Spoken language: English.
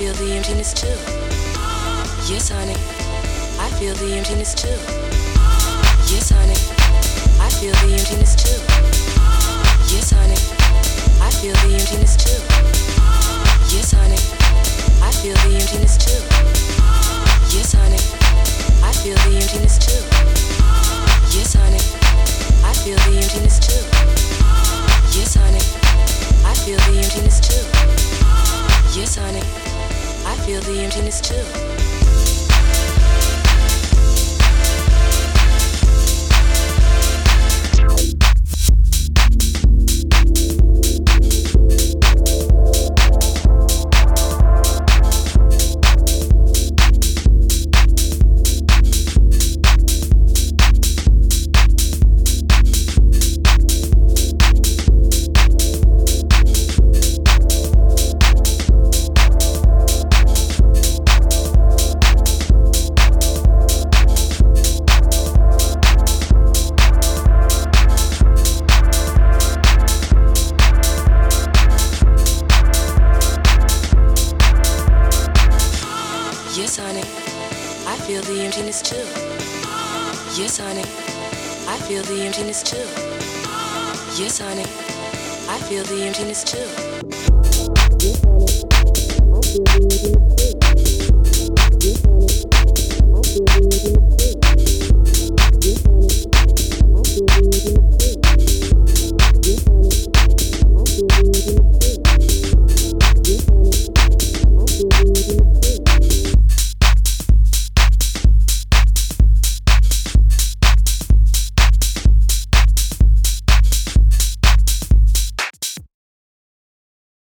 the emptiness too. Yes, honey. I feel the emptiness too. Yes, honey. I feel the emptiness too. Yes, honey. I feel the emptiness too. Yes, honey. I feel the emptiness too. Yes, honey. I feel the emptiness too. The emptiness too. Feel the emptiness too. Yes, honey. I feel the emptiness too. Yes, honey. I feel the emptiness too. Yes, honey. I feel the emptiness too.